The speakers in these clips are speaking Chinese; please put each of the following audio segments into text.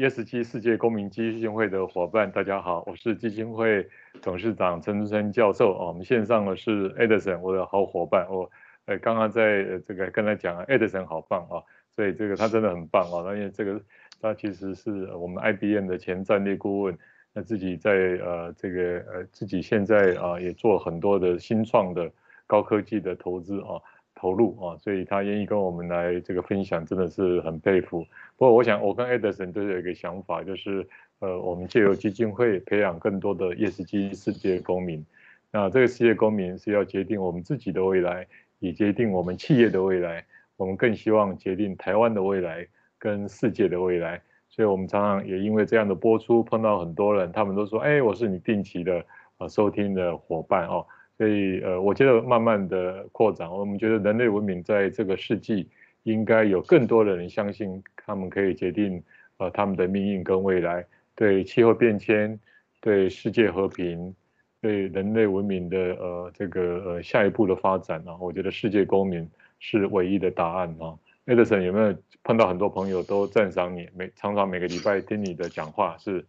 ESG 世界公民基金会的伙伴，大家好，我是基金会董事长陈春生教授。啊，我们线上的是 Edison，我的好伙伴。我呃刚刚在这个跟他讲，Edison 好棒啊，所以这个他真的很棒啊。那因为这个他其实是我们 IBM 的前战略顾问，那自己在呃这个呃自己现在啊也做很多的新创的高科技的投资啊。投入啊，所以他愿意跟我们来这个分享，真的是很佩服。不过，我想我跟 Edison 都有一个想法，就是呃，我们借由基金会培养更多的 ESG 世界公民。那这个世界公民是要决定我们自己的未来，也决定我们企业的未来。我们更希望决定台湾的未来跟世界的未来。所以我们常常也因为这样的播出，碰到很多人，他们都说：“哎，我是你定期的呃收听的伙伴哦。”所以，呃，我觉得慢慢的扩展，我们觉得人类文明在这个世纪应该有更多的人相信，他们可以决定，呃，他们的命运跟未来，对气候变迁，对世界和平，对人类文明的呃这个呃下一步的发展啊，我觉得世界公民是唯一的答案啊。Edison 有没有碰到很多朋友都赞赏你，每常常每个礼拜听你的讲话是？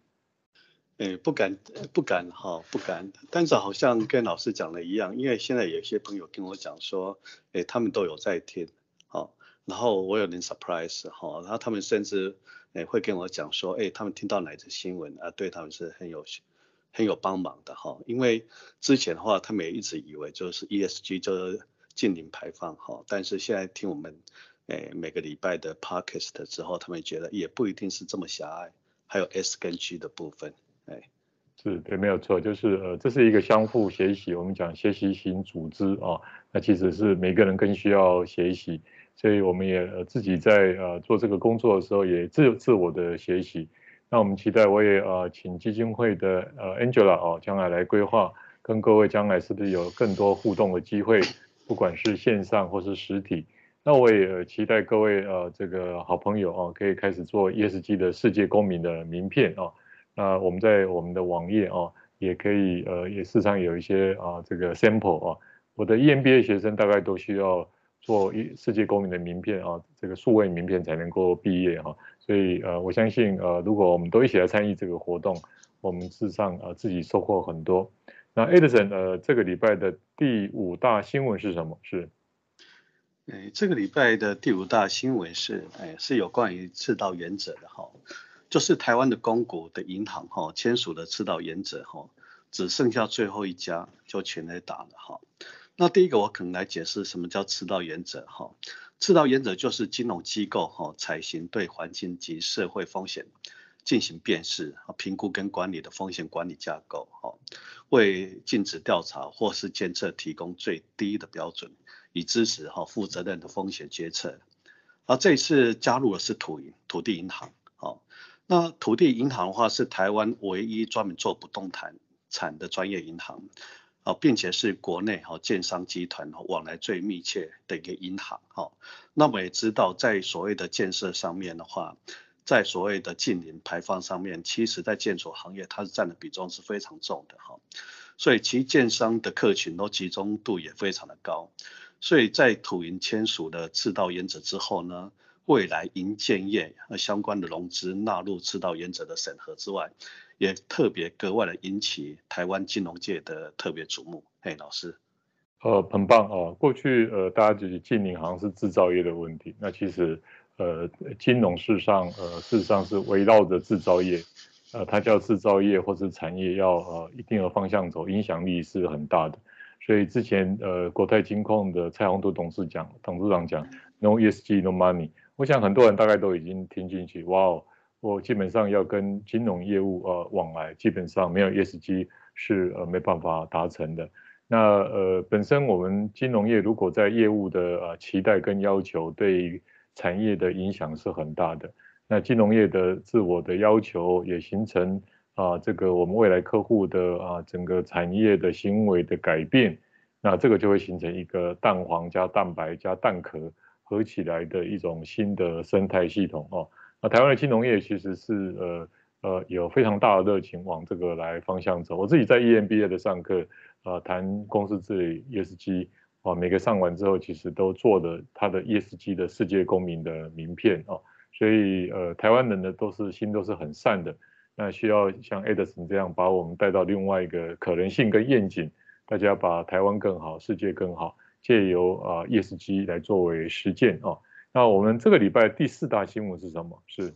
诶，不敢，不敢哈，不敢。但是好像跟老师讲的一样，因为现在有些朋友跟我讲说，诶，他们都有在听，好，然后我有点 surprise 哈，然后他们甚至诶会跟我讲说，诶，他们听到哪则新闻啊，对他们是很有很有帮忙的哈。因为之前的话，他们也一直以为就是 ESG 就是净零排放哈，但是现在听我们诶每个礼拜的 podcast 之后，他们觉得也不一定是这么狭隘，还有 S 跟 G 的部分。哎，是对，没有错，就是呃，这是一个相互学习，我们讲学习型组织啊、哦，那其实是每个人更需要学习，所以我们也自己在呃做这个工作的时候也自自我的学习。那我们期待我也呃请基金会的呃 Angela 哦，将来来规划，跟各位将来是不是有更多互动的机会，不管是线上或是实体。那我也期待各位呃这个好朋友哦，可以开始做 ESG 的世界公民的名片哦。那我们在我们的网页哦，也可以呃，也时常有一些啊这个 sample 啊，我的 EMBA 学生大概都需要做一世界公民的名片啊，这个数位名片才能够毕业哈，所以呃，我相信呃，如果我们都一起来参与这个活动，我们事实上呃自己收获很多。那 Edison 呃，这个礼拜的第五大新闻是什么？是，哎，这个礼拜的第五大新闻是哎，是有关于赤道原则的哈。就是台湾的公股的银行哈签署的赤道原则哈，只剩下最后一家就全来打了哈。那第一个我可能来解释什么叫赤道原则哈。赤道原则就是金融机构哈采行对环境及社会风险进行辨识、评估跟管理的风险管理架构哈，为禁止调查或是监测提供最低的标准，以支持哈负责任的风险决策。而这一次加入的是土银土地银行。那土地银行的话是台湾唯一专门做不动产产的专业银行，啊，并且是国内哈建商集团往来最密切的一个银行，哈。那我们也知道，在所谓的建设上面的话，在所谓的近零排放上面，其实在建筑行业它是占的比重是非常重的，哈。所以其建商的客群都集中度也非常的高，所以在土银签署的赤道原则之后呢，未来银建业和相关的融资纳入赤道原则的审核之外，也特别格外的引起台湾金融界的特别瞩目。嘿，老师，呃，很棒哦。过去呃，大家觉得净零好像是制造业的问题，那其实呃，金融事上呃，事实上是围绕着制造业，呃，它叫制造业或是产业要呃一定的方向走，影响力是很大的。所以之前呃，国泰金控的蔡宏图董事讲，董事长讲，No ESG, No money。我想很多人大概都已经听进去，哇哦，我基本上要跟金融业务呃往来，基本上没有 ESG 是呃没办法达成的。那呃本身我们金融业如果在业务的呃期待跟要求，对产业的影响是很大的。那金融业的自我的要求也形成啊、这个我们未来客户的啊、整个产业的行为的改变，那这个就会形成一个蛋黄加蛋白加蛋壳。合起来的一种新的生态系统哦，那台湾的金融业其实是呃呃有非常大的热情往这个来方向走。我自己在 EMBA 的上课，呃谈公司治理 ESG 啊，每个上完之后其实都做的他的 ESG 的世界公民的名片哦，所以呃，台湾人呢都是心都是很善的，那需要像 Edison 这样把我们带到另外一个可能性跟愿景，大家把台湾更好，世界更好，借由啊 ESG 来作为实践啊。那我们这个礼拜第四大新闻是什么？是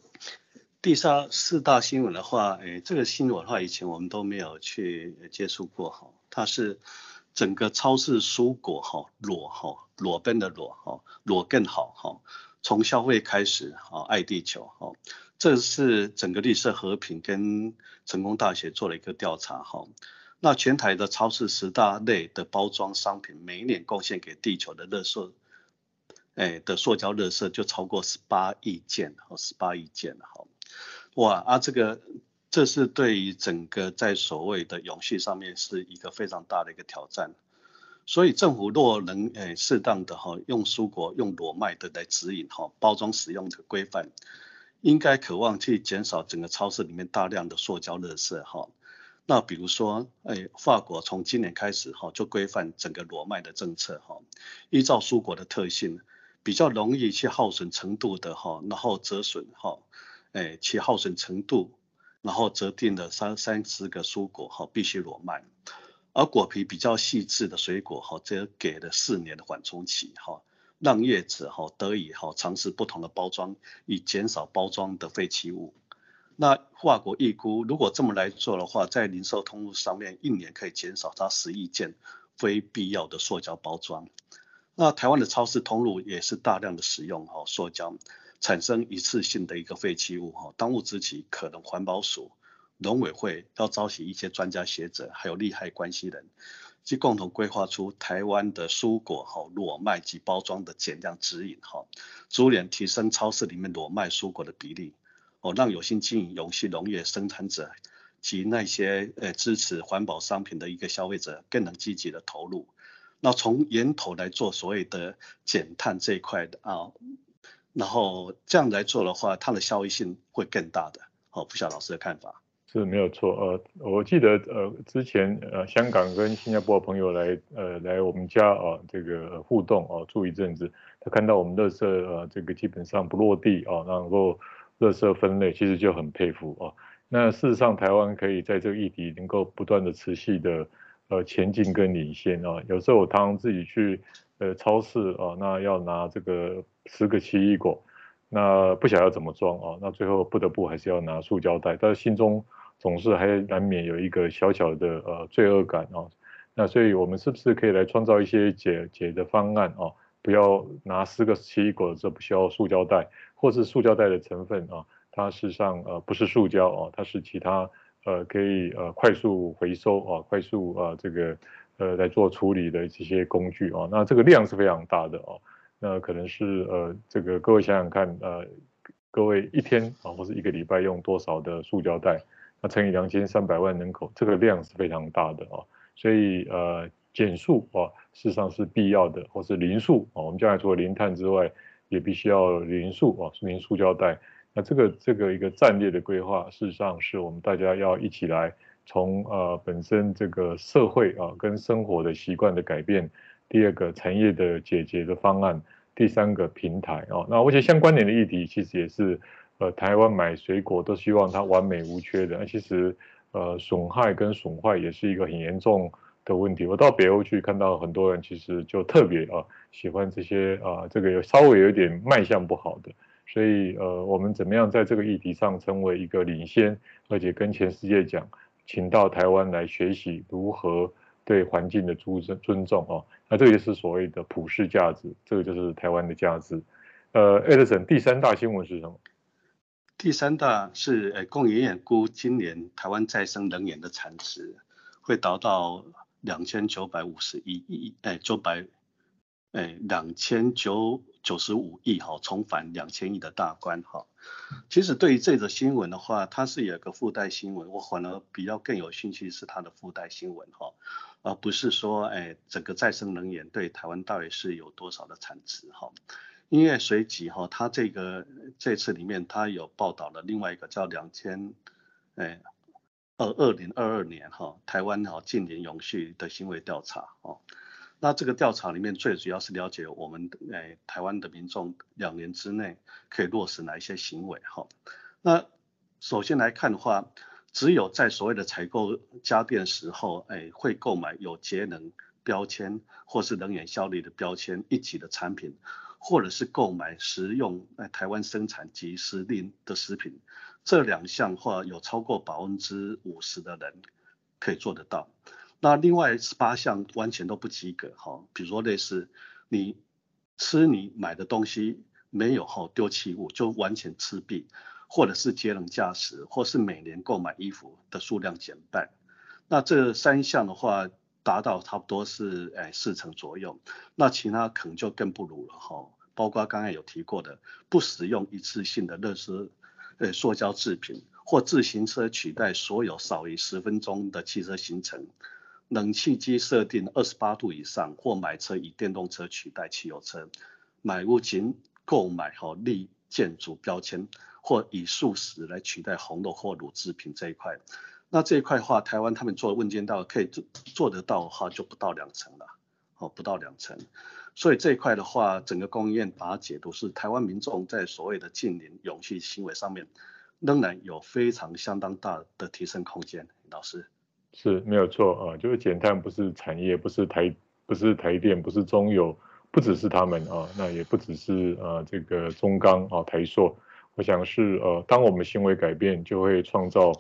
第三四大新闻的话，诶，这个新闻的话，以前我们都没有去接触过哈。它是整个超市蔬果哈裸哈裸奔的裸哈裸更好哈，从消费开始哈爱地球哈，这是整个绿色和平跟成功大学做了一个调查哈。那全台的超市十大类的包装商品，每一年贡献给地球的垃圾。哎，的塑胶垃圾就超过十八亿件，哦，十八亿件了，哈，哇，啊，这个这是对于整个在所谓的永续上面是一个非常大的一个挑战，所以政府若能哎适当的哈用蔬果用裸卖的来指引哈包装使用的规范，应该渴望去减少整个超市里面大量的塑胶垃圾哈，那比如说哎法国从今年开始哈就规范整个裸卖的政策哈，依照蔬果的特性。比较容易去耗损程度的哈，然后折损哈，哎，其耗损程度，然后折定了三三十个蔬果哈必须裸卖，而果皮比较细致的水果哈，则给了四年的缓冲期哈，让业者哈得以哈尝试不同的包装，以减少包装的废弃物。那法国预估，如果这么来做的话，在零售通路上面一年可以减少它十亿件非必要的塑胶包装。那台湾的超市通路也是大量的使用哈塑胶，产生一次性的一个废弃物哈。当务之急，可能环保署、农委会要召集一些专家学者，还有利害关系人，去共同规划出台湾的蔬果哈裸卖及包装的减量指引哈，逐年提升超市里面裸卖蔬果的比例哦，让有心经营永续农业生产者及那些呃支持环保商品的一个消费者更能积极的投入。那从源头来做所谓的减碳这一块的啊，然后这样来做的话，它的效益性会更大的。好，不晓老师的看法是没有错。呃，我记得呃之前呃香港跟新加坡的朋友来呃来我们家啊这个互动啊住一阵子，他看到我们垃圾呃这个基本上不落地啊，然后垃圾分类，其实就很佩服啊。那事实上台湾可以在这个议题能够不断的持续的。呃，前进跟领先啊，有时候我常常自己去呃超市啊，那要拿这个十个奇异果，那不晓得要怎么装啊，那最后不得不还是要拿塑胶袋，但是心中总是还难免有一个小小的呃罪恶感啊。那所以我们是不是可以来创造一些解解的方案啊？不要拿四个奇异果的时候不需要塑胶袋，或是塑胶袋的成分啊，它事实上呃不是塑胶啊，它是其他。呃，可以呃快速回收啊，快速啊这个呃来做处理的这些工具啊，那这个量是非常大的啊，那可能是呃这个各位想想看呃，各位一天啊或是一个礼拜用多少的塑胶袋，那乘以两千三百万人口，这个量是非常大的啊，所以呃减塑啊事实上是必要的，或是零塑啊，我们将来除了零碳之外，也必须要零塑啊，零塑胶袋。那这个这个一个战略的规划，事实上是我们大家要一起来从呃本身这个社会啊跟生活的习惯的改变，第二个产业的解决的方案，第三个平台啊，那而且相关联的议题其实也是呃台湾买水果都希望它完美无缺的，那其实呃损害跟损坏也是一个很严重的问题。我到北欧去看到很多人其实就特别啊喜欢这些啊这个有稍微有一点卖相不好的。所以，呃，我们怎么样在这个议题上成为一个领先，而且跟全世界讲，请到台湾来学习如何对环境的尊尊重哦。那这个就是所谓的普世价值，这个就是台湾的价值。呃，Edison，第三大新闻是什么？第三大是，呃，工研院估今年台湾再生能源的产值会达到两千九百五十一亿，哎，九百，哎，两千九。九十五亿哈，重返两千亿的大关哈。其实对于这则新闻的话，它是有个附带新闻，我反而比较更有兴趣是它的附带新闻哈，而不是说哎整个再生能源对台湾到底是有多少的产值哈。因为随即哈，它这个这次里面它有报道了另外一个叫两千哎二二零二二年哈台湾哈净零永续的行为调查哦。那这个调查里面最主要是了解我们诶、台湾的民众两年之内可以落实哪一些行为哈。那首先来看的话，只有在所谓的采购家电时候，哎，会购买有节能标签或是能源效率的标签一级的产品，或者是购买食用哎台湾生产及时令的食品，这两项话有超过百分之五十的人可以做得到。那另外十八项完全都不及格哈，比如说类似你吃你买的东西没有哈丢弃物，就完全吃毙。或者是节能驾驶，或是每年购买衣服的数量减半，那这三项的话达到差不多是诶四成左右，那其他可能就更不如了哈。包括刚才有提过的，不使用一次性的乐事呃塑胶制品，或自行车取代所有少于十分钟的汽车行程，冷气机设定二十八度以上，或买车以电动车取代汽油车，买屋仅购买好立建筑标签。或以素食来取代红肉或乳制品这一块，那这一块的话，台湾他们做的问卷到可以做做得到的话，就不到两成了，哦，不到两成。所以这一块的话，整个供应链把它解读是台湾民众在所谓的近邻勇气行为上面，仍然有非常相当大的提升空间。老师是没有错啊，就是减碳不是产业，不是台不是台电，不是中油，不只是他们啊，那也不只是呃这个中钢啊台塑。我想是呃，当我们行为改变，就会创造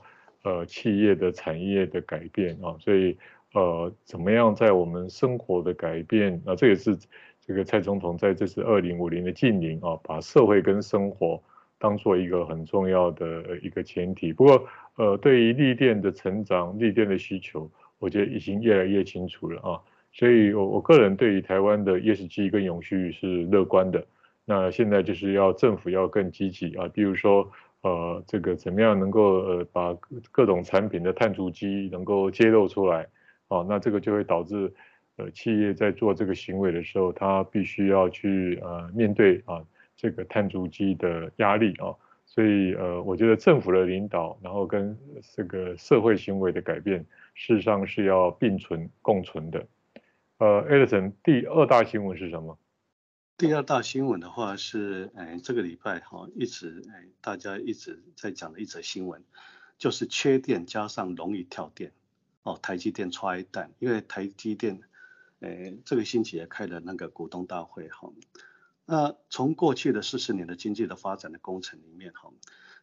呃企业的产业的改变啊，所以呃，怎么样在我们生活的改变啊，这也是这个蔡总统在这次二零五零的净零啊，把社会跟生活当做一个很重要的一个前提。不过呃，对于绿电的成长、绿电的需求，我觉得已经越来越清楚了啊，所以我我个人对于台湾的 ESG 跟永续是乐观的。那现在就是要政府要更积极啊，比如说呃这个怎么样能够呃把各种产品的碳足迹能够揭露出来啊，那这个就会导致呃企业在做这个行为的时候，它必须要去呃面对啊这个碳足迹的压力啊，所以呃我觉得政府的领导，然后跟这个社会行为的改变，事实上是要并存共存的。呃，Edison 第二大新闻是什么？第二大新闻的话是，哎，这个礼拜哈一直哎大家一直在讲的一则新闻，就是缺电加上容易跳电，哦，台积电踹蛋，因为台积电，哎，这个星期也开了那个股东大会哈，那从过去的四十年的经济的发展的工程里面哈，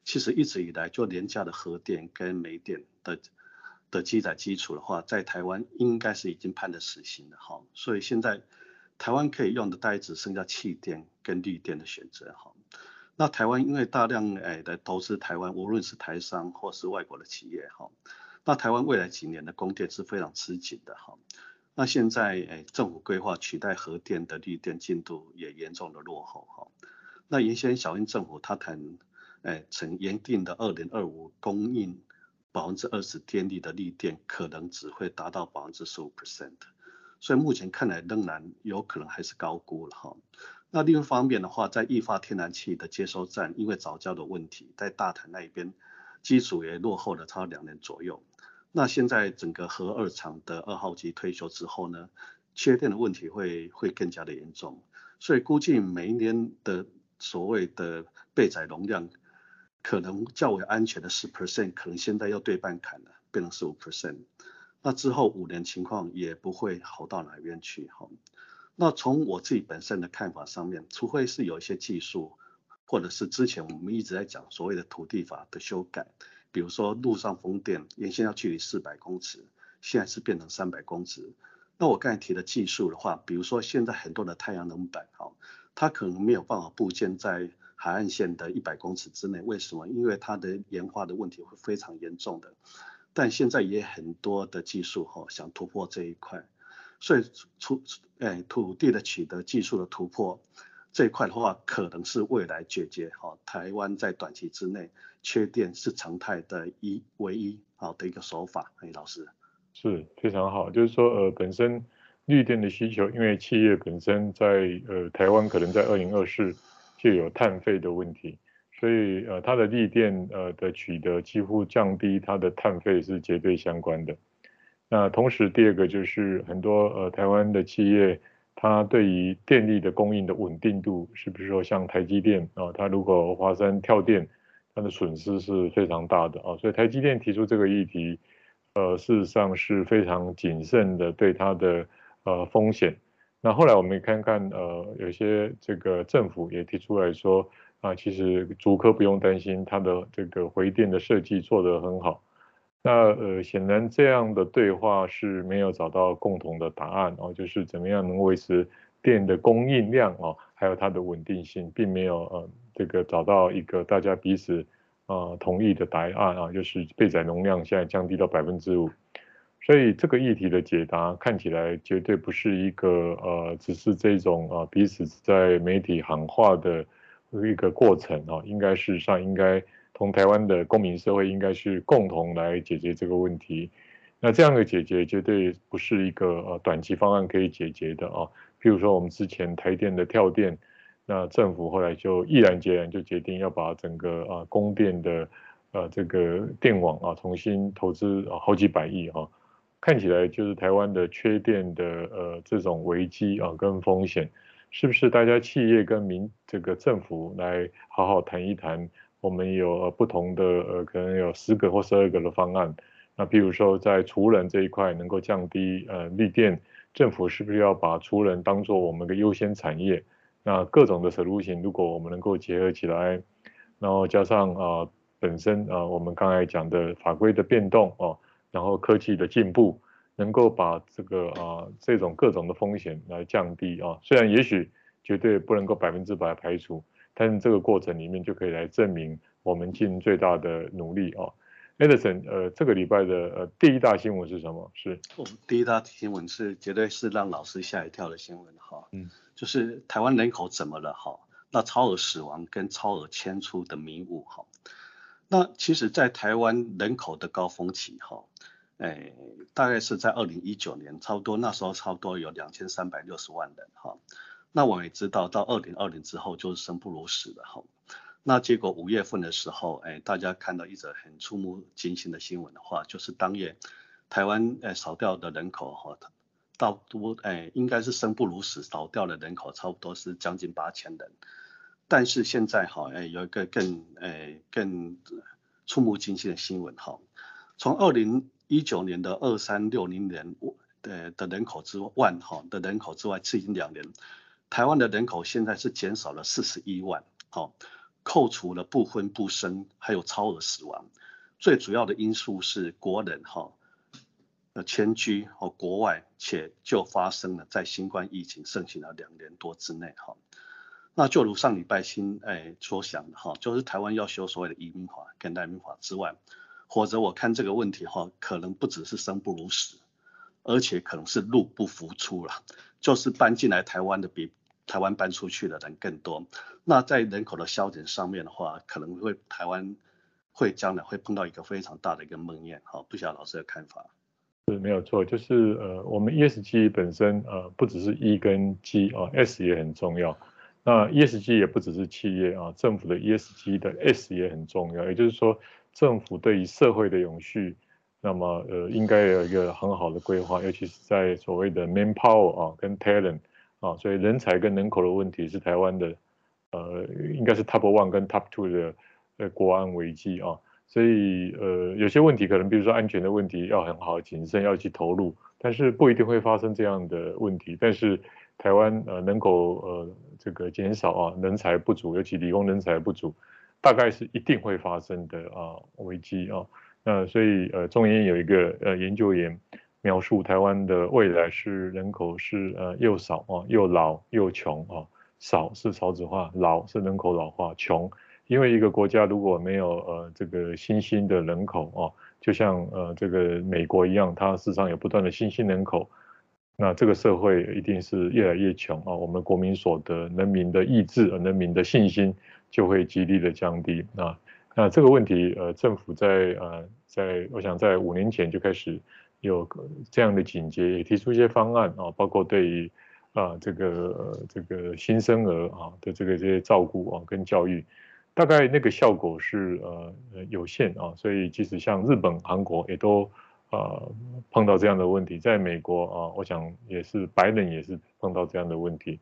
其实一直以来做廉价的核电跟煤电的的基载基础的话，在台湾应该是已经判了死刑了哈，所以现在。台湾可以用的大概只剩下气电跟绿电的选择哈。那台湾因为大量诶的投资台湾，无论是台商或是外国的企业哈，那台湾未来几年的供电是非常吃紧的哈。那现在诶政府规划取代核电的绿电进度也严重的落后哈。那原先小英政府他谈诶曾原定的二零二五供应百分之二十电力的绿电，可能只会达到百分之十五 percent。所以目前看来仍然有可能还是高估了哈。那另一方面的话，在液化天然气的接收站，因为藻礁的问题，在大潭那一边基础也落后了超两年左右。那现在整个核二厂的二号机退休之后呢，缺电的问题会会更加的严重。所以估计每一年的所谓的备载容量，可能较为安全的十 percent，可能现在要对半砍了，变成十五 percent。那之后五年情况也不会好到哪边去哈。那从我自己本身的看法上面，除非是有一些技术，或者是之前我们一直在讲所谓的土地法的修改，比如说陆上风电原先要距离四百公尺，现在是变成三百公尺。那我刚才提的技术的话，比如说现在很多的太阳能板哈，它可能没有办法布建在海岸线的一百公尺之内，为什么？因为它的盐化的问题会非常严重的。但现在也很多的技术哈，想突破这一块，所以土诶土地的取得技术的突破这一块的话，可能是未来解决哈台湾在短期之内缺电是常态的一唯一好的一个手法。哎，老师是非常好，就是说呃本身绿电的需求，因为企业本身在呃台湾可能在二零二四就有碳费的问题。所以呃，它的绿电呃的取得几乎降低它的碳费是绝对相关的。那同时第二个就是很多呃台湾的企业，它对于电力的供应的稳定度，是不是说像台积电啊，它如果发生跳电，它的损失是非常大的啊，所以台积电提出这个议题，呃，事实上是非常谨慎的对它的呃风险。那后来我们看看呃，有些这个政府也提出来说啊，其实竹科不用担心，它的这个回电的设计做得很好。那呃，显然这样的对话是没有找到共同的答案哦，就是怎么样能维持电的供应量哦，还有它的稳定性，并没有呃这个找到一个大家彼此呃同意的答案啊，就是备载容量现在降低到百分之五，所以这个议题的解答看起来绝对不是一个呃只是这种啊彼此在媒体喊话的一个过程啊，应该事实上应该。从台湾的公民社会应该是共同来解决这个问题，那这样的解决绝对不是一个呃短期方案可以解决的啊。譬如说我们之前台电的跳电，那政府后来就毅然决然就决定要把整个啊供电的呃这个电网啊重新投资啊好几百亿哈，看起来就是台湾的缺电的呃这种危机啊跟风险，是不是大家企业跟民这个政府来好好谈一谈？我们有不同的呃，可能有十个或十二个的方案。那比如说在储能这一块能够降低呃绿电，政府是不是要把储能当做我们的优先产业？那各种的 solution 如果我们能够结合起来，然后加上啊、本身啊、我们刚才讲的法规的变动哦，然后科技的进步，能够把这个啊、这种各种的风险来降低啊。虽然也许绝对不能够百分之百排除。但是这个过程里面就可以来证明我们尽最大的努力哦。Edison，呃，这个礼拜的呃第一大新闻是什么？是，哦，第一大新闻是绝对是让老师吓一跳的新闻哈。嗯，就是台湾人口怎么了哈？那超额死亡跟超额迁出的迷雾哈。那其实，在台湾人口的高峰期哈，哎，大概是在二零一九年，差不多那时候差不多有两千三百六十万人哈。那我们也知道，到二零二零之后就是生不如死的哈。那结果五月份的时候，哎，大家看到一则很触目惊心的新闻的话，就是当月台湾哎少掉的人口哈，到多哎应该是生不如死，少掉的人口差不多是将近八千人。但是现在哈哎有一个更哎更触目惊心的新闻哈，从二零一九年的二三六零年的的人口之万哈的人口之外，至今两年。台湾的人口现在是减少了四十一万，好，扣除了不婚不生，还有超额死亡，最主要的因素是国人哈，呃迁居和国外，且就发生了在新冠疫情盛行了两年多之内哈，那就如上礼拜新哎所想的哈，就是台湾要修所谓的移民法跟难民法之外，或者我看这个问题哈，可能不只是生不如死，而且可能是入不敷出了，就是搬进来台湾的比。台湾搬出去的人更多，那在人口的消减上面的话，可能会台湾会将来会碰到一个非常大的一个梦魇。好，不晓得老师的看法。是，没有错，就是呃，我们 ESG 本身呃，不只是 E 跟 G 啊，S 也很重要。那 ESG 也不只是企业啊，政府的 ESG 的 S 也很重要。也就是说，政府对于社会的永续，那么呃，应该有一个很好的规划，尤其是在所谓的 manpower 啊跟 talent。啊，所以人才跟人口的问题是台湾的，呃，应该是 top one 跟 top two 的呃国安危机啊。所以呃，有些问题可能比如说安全的问题要很好谨慎要去投入，但是不一定会发生这样的问题。但是台湾呃人口呃这个减少啊，人才不足，尤其理工人才不足，大概是一定会发生的啊危机啊。那所以呃中研有一个呃研究员。描述台湾的未来是人口是呃又少啊又老又穷啊，少是少子化，老是人口老化，穷，因为一个国家如果没有呃这个新兴的人口啊，就像呃这个美国一样，它事实上有不断的新兴人口，那这个社会一定是越来越穷啊，我们国民所得、人民的意志、人民的信心就会极力的降低啊。那这个问题呃政府在呃在我想在五年前就开始。有这样的警觉，也提出一些方案啊，包括对于啊这个这个新生儿啊的这个这些照顾啊跟教育，大概那个效果是呃有限啊，所以即使像日本、韩国也都呃碰到这样的问题，在美国啊、我想也是白人也是碰到这样的问题，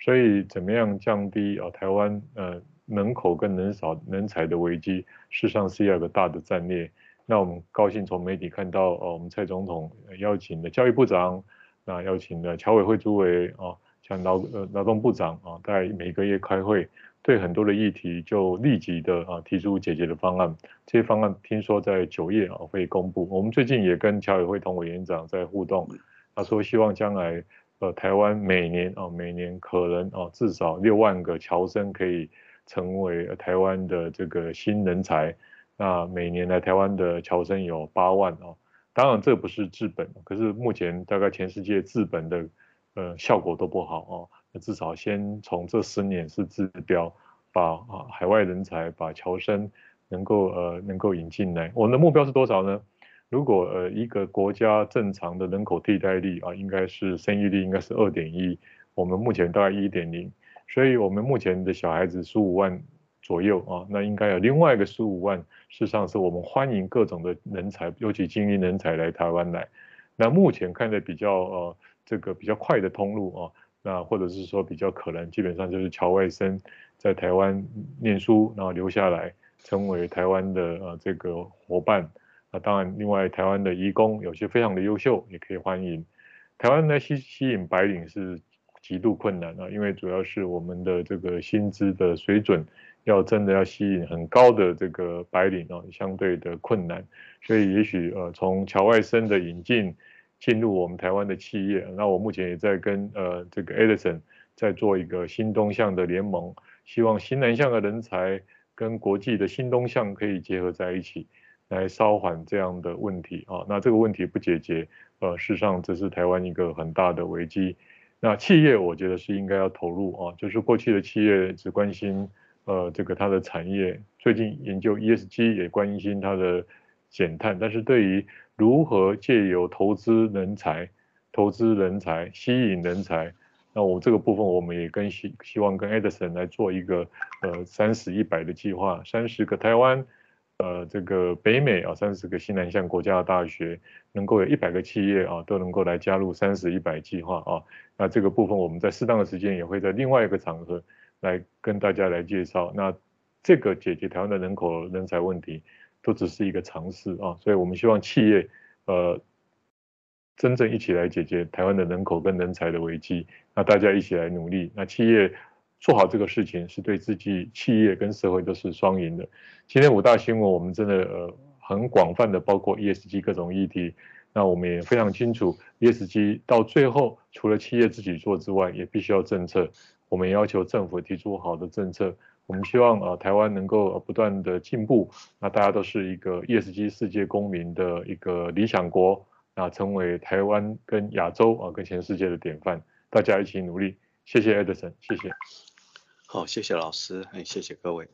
所以怎么样降低啊、台湾呃人口跟人少人才的危机，事实上是要有个大的战略。那我们高兴从媒体看到，呃，我们蔡总统邀请的教育部长，那邀请的侨委会主委啊，像劳呃劳动部长啊，在每个月开会，对很多的议题就立即的啊提出解决的方案。这些方案听说在九月啊会公布。我们最近也跟侨委会同委员长在互动，他说希望将来呃台湾每年啊每年可能啊至少六万个侨生可以成为台湾的这个新人才。那每年来台湾的侨生有八万哦，当然这不是治本，可是目前大概全世界治本的呃效果都不好哦，那至少先从这十年是治标，把啊海外人才把侨生能够呃能够引进来。我们的目标是多少呢？如果呃一个国家正常的人口替代率啊，应该是生育率应该是二点一，我们目前大概一点零，所以我们目前的小孩子十五万。左右啊，那应该有另外一个十五万，事实上是我们欢迎各种的人才，尤其精英人才来台湾来。那目前看的比较呃这个比较快的通路啊，那或者是说比较可能，基本上就是侨外生在台湾念书，然后留下来成为台湾的呃这个伙伴。那当然，另外台湾的移工有些非常的优秀，也可以欢迎。台湾呢吸吸引白领是极度困难啊，因为主要是我们的这个薪资的水准。要真的要吸引很高的这个白领哦，相对的困难，所以也许呃从侨外生的引进进入我们台湾的企业，那我目前也在跟呃这个 Edison 在做一个新东向的联盟，希望新南向的人才跟国际的新东向可以结合在一起，来稍缓这样的问题啊。那这个问题不解决，呃，事实上这是台湾一个很大的危机。那企业我觉得是应该要投入啊，就是过去的企业只关心。呃，这个它的产业最近研究 ESG 也关心它的减碳，但是对于如何借由投资人才、投资人才吸引人才，那我这个部分我们也跟希希望跟 Edison 来做一个呃三十一百的计划，三十个台湾，呃这个北美啊三十个西南向国家的大学，能够有一百个企业啊都能够来加入三十一百计划啊，那这个部分我们在适当的时间也会在另外一个场合。来跟大家来介绍，那这个解决台湾的人口人才问题，都只是一个尝试啊，所以我们希望企业呃真正一起来解决台湾的人口跟人才的危机，那大家一起来努力，那企业做好这个事情，是对自己企业跟社会都是双赢的。今天五大新闻我们真的呃很广泛的包括 ESG 各种议题，那我们也非常清楚 ESG 到最后除了企业自己做之外，也必须要政策。我们要求政府提出好的政策，我们希望呃台湾能够不断的进步，那大家都是一个 ESG 世界公民的一个理想国，那成为台湾跟亚洲啊跟全世界的典范，大家一起努力，谢谢 Edison，谢谢。好，谢谢老师，哎，谢谢各位。